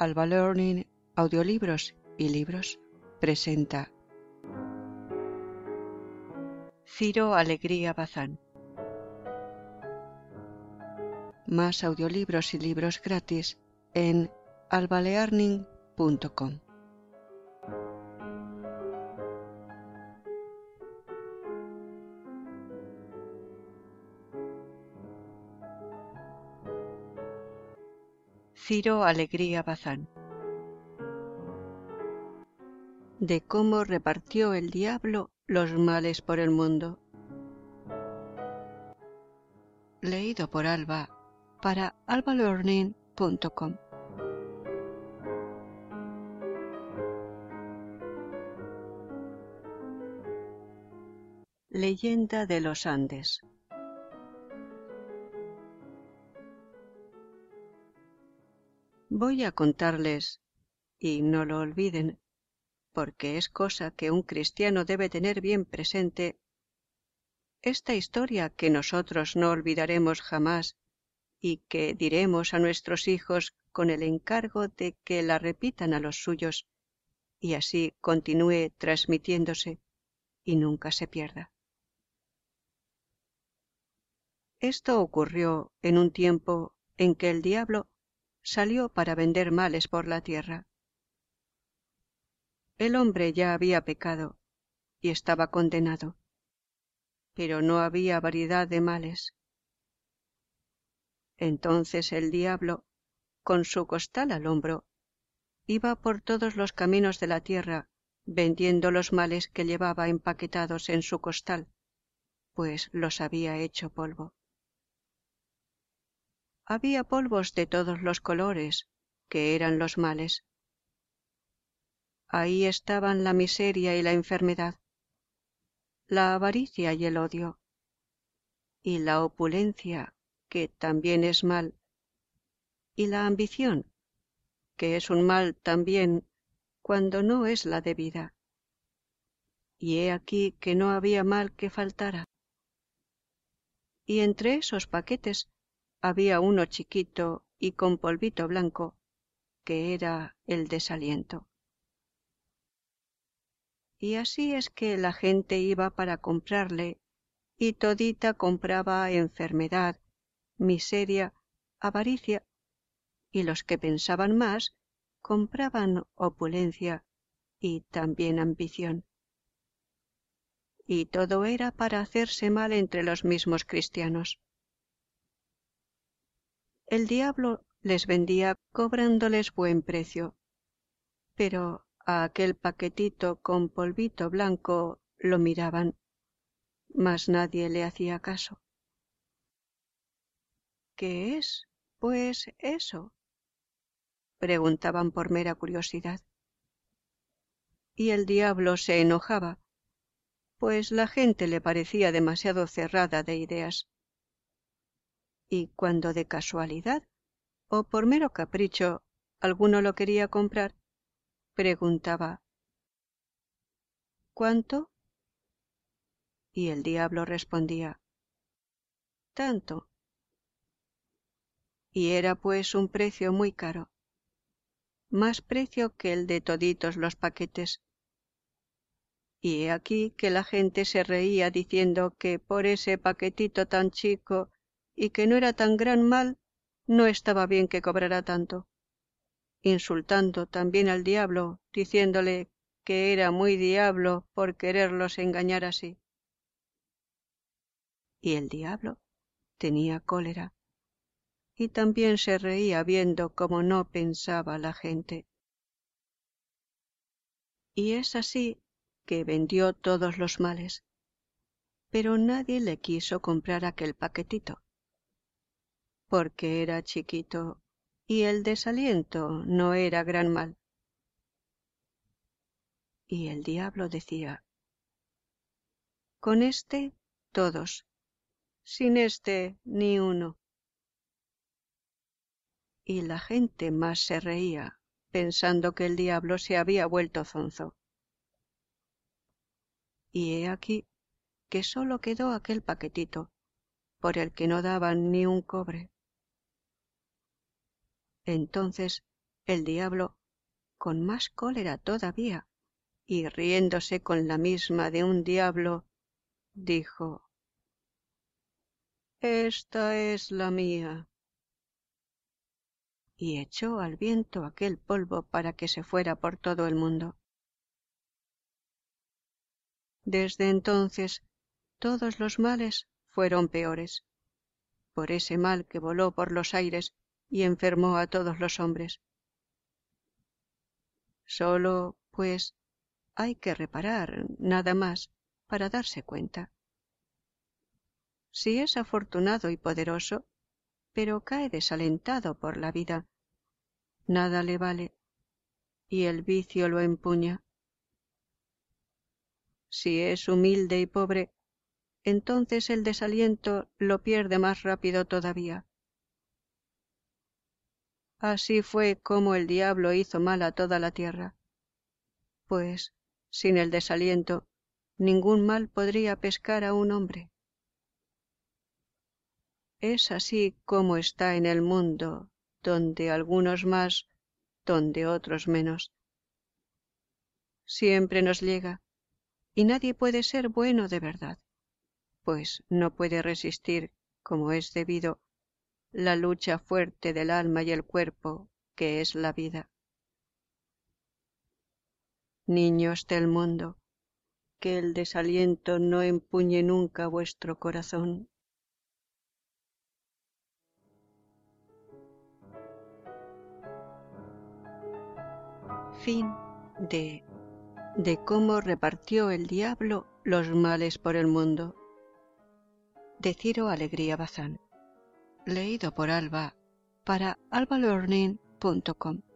Alba Learning Audiolibros y Libros presenta Ciro Alegría Bazán. Más audiolibros y libros gratis en albalearning.com. Ciro Alegría Bazán. De cómo repartió el diablo los males por el mundo. Leído por Alba para albalearning.com. Leyenda de los Andes. Voy a contarles, y no lo olviden, porque es cosa que un cristiano debe tener bien presente, esta historia que nosotros no olvidaremos jamás y que diremos a nuestros hijos con el encargo de que la repitan a los suyos y así continúe transmitiéndose y nunca se pierda. Esto ocurrió en un tiempo en que el diablo salió para vender males por la tierra. El hombre ya había pecado y estaba condenado, pero no había variedad de males. Entonces el diablo, con su costal al hombro, iba por todos los caminos de la tierra vendiendo los males que llevaba empaquetados en su costal, pues los había hecho polvo había polvos de todos los colores, que eran los males. Ahí estaban la miseria y la enfermedad, la avaricia y el odio, y la opulencia, que también es mal, y la ambición, que es un mal también cuando no es la debida. Y he aquí que no había mal que faltara. Y entre esos paquetes había uno chiquito y con polvito blanco, que era el desaliento. Y así es que la gente iba para comprarle, y todita compraba enfermedad, miseria, avaricia, y los que pensaban más compraban opulencia y también ambición. Y todo era para hacerse mal entre los mismos cristianos el diablo les vendía cobrándoles buen precio. Pero a aquel paquetito con polvito blanco lo miraban, mas nadie le hacía caso. ¿Qué es, pues, eso? preguntaban por mera curiosidad. Y el diablo se enojaba, pues la gente le parecía demasiado cerrada de ideas y cuando de casualidad o por mero capricho alguno lo quería comprar, preguntaba ¿Cuánto? Y el diablo respondía Tanto. Y era pues un precio muy caro, más precio que el de toditos los paquetes. Y he aquí que la gente se reía diciendo que por ese paquetito tan chico y que no era tan gran mal, no estaba bien que cobrara tanto, insultando también al diablo, diciéndole que era muy diablo por quererlos engañar así. Y el diablo tenía cólera, y también se reía viendo cómo no pensaba la gente. Y es así que vendió todos los males, pero nadie le quiso comprar aquel paquetito porque era chiquito y el desaliento no era gran mal. Y el diablo decía, con este todos, sin este ni uno. Y la gente más se reía, pensando que el diablo se había vuelto zonzo. Y he aquí que sólo quedó aquel paquetito, por el que no daban ni un cobre. Entonces el diablo, con más cólera todavía, y riéndose con la misma de un diablo, dijo Esta es la mía. y echó al viento aquel polvo para que se fuera por todo el mundo. Desde entonces todos los males fueron peores, por ese mal que voló por los aires y enfermó a todos los hombres. Solo, pues, hay que reparar, nada más, para darse cuenta. Si es afortunado y poderoso, pero cae desalentado por la vida, nada le vale, y el vicio lo empuña. Si es humilde y pobre, entonces el desaliento lo pierde más rápido todavía. Así fue como el diablo hizo mal a toda la tierra, pues sin el desaliento ningún mal podría pescar a un hombre. Es así como está en el mundo, donde algunos más, donde otros menos. Siempre nos llega, y nadie puede ser bueno de verdad, pues no puede resistir, como es debido, la lucha fuerte del alma y el cuerpo, que es la vida. Niños del mundo, que el desaliento no empuñe nunca vuestro corazón. Fin de de cómo repartió el diablo los males por el mundo. De Ciro Alegría Bazán. Leído por Alba para albalearning.com.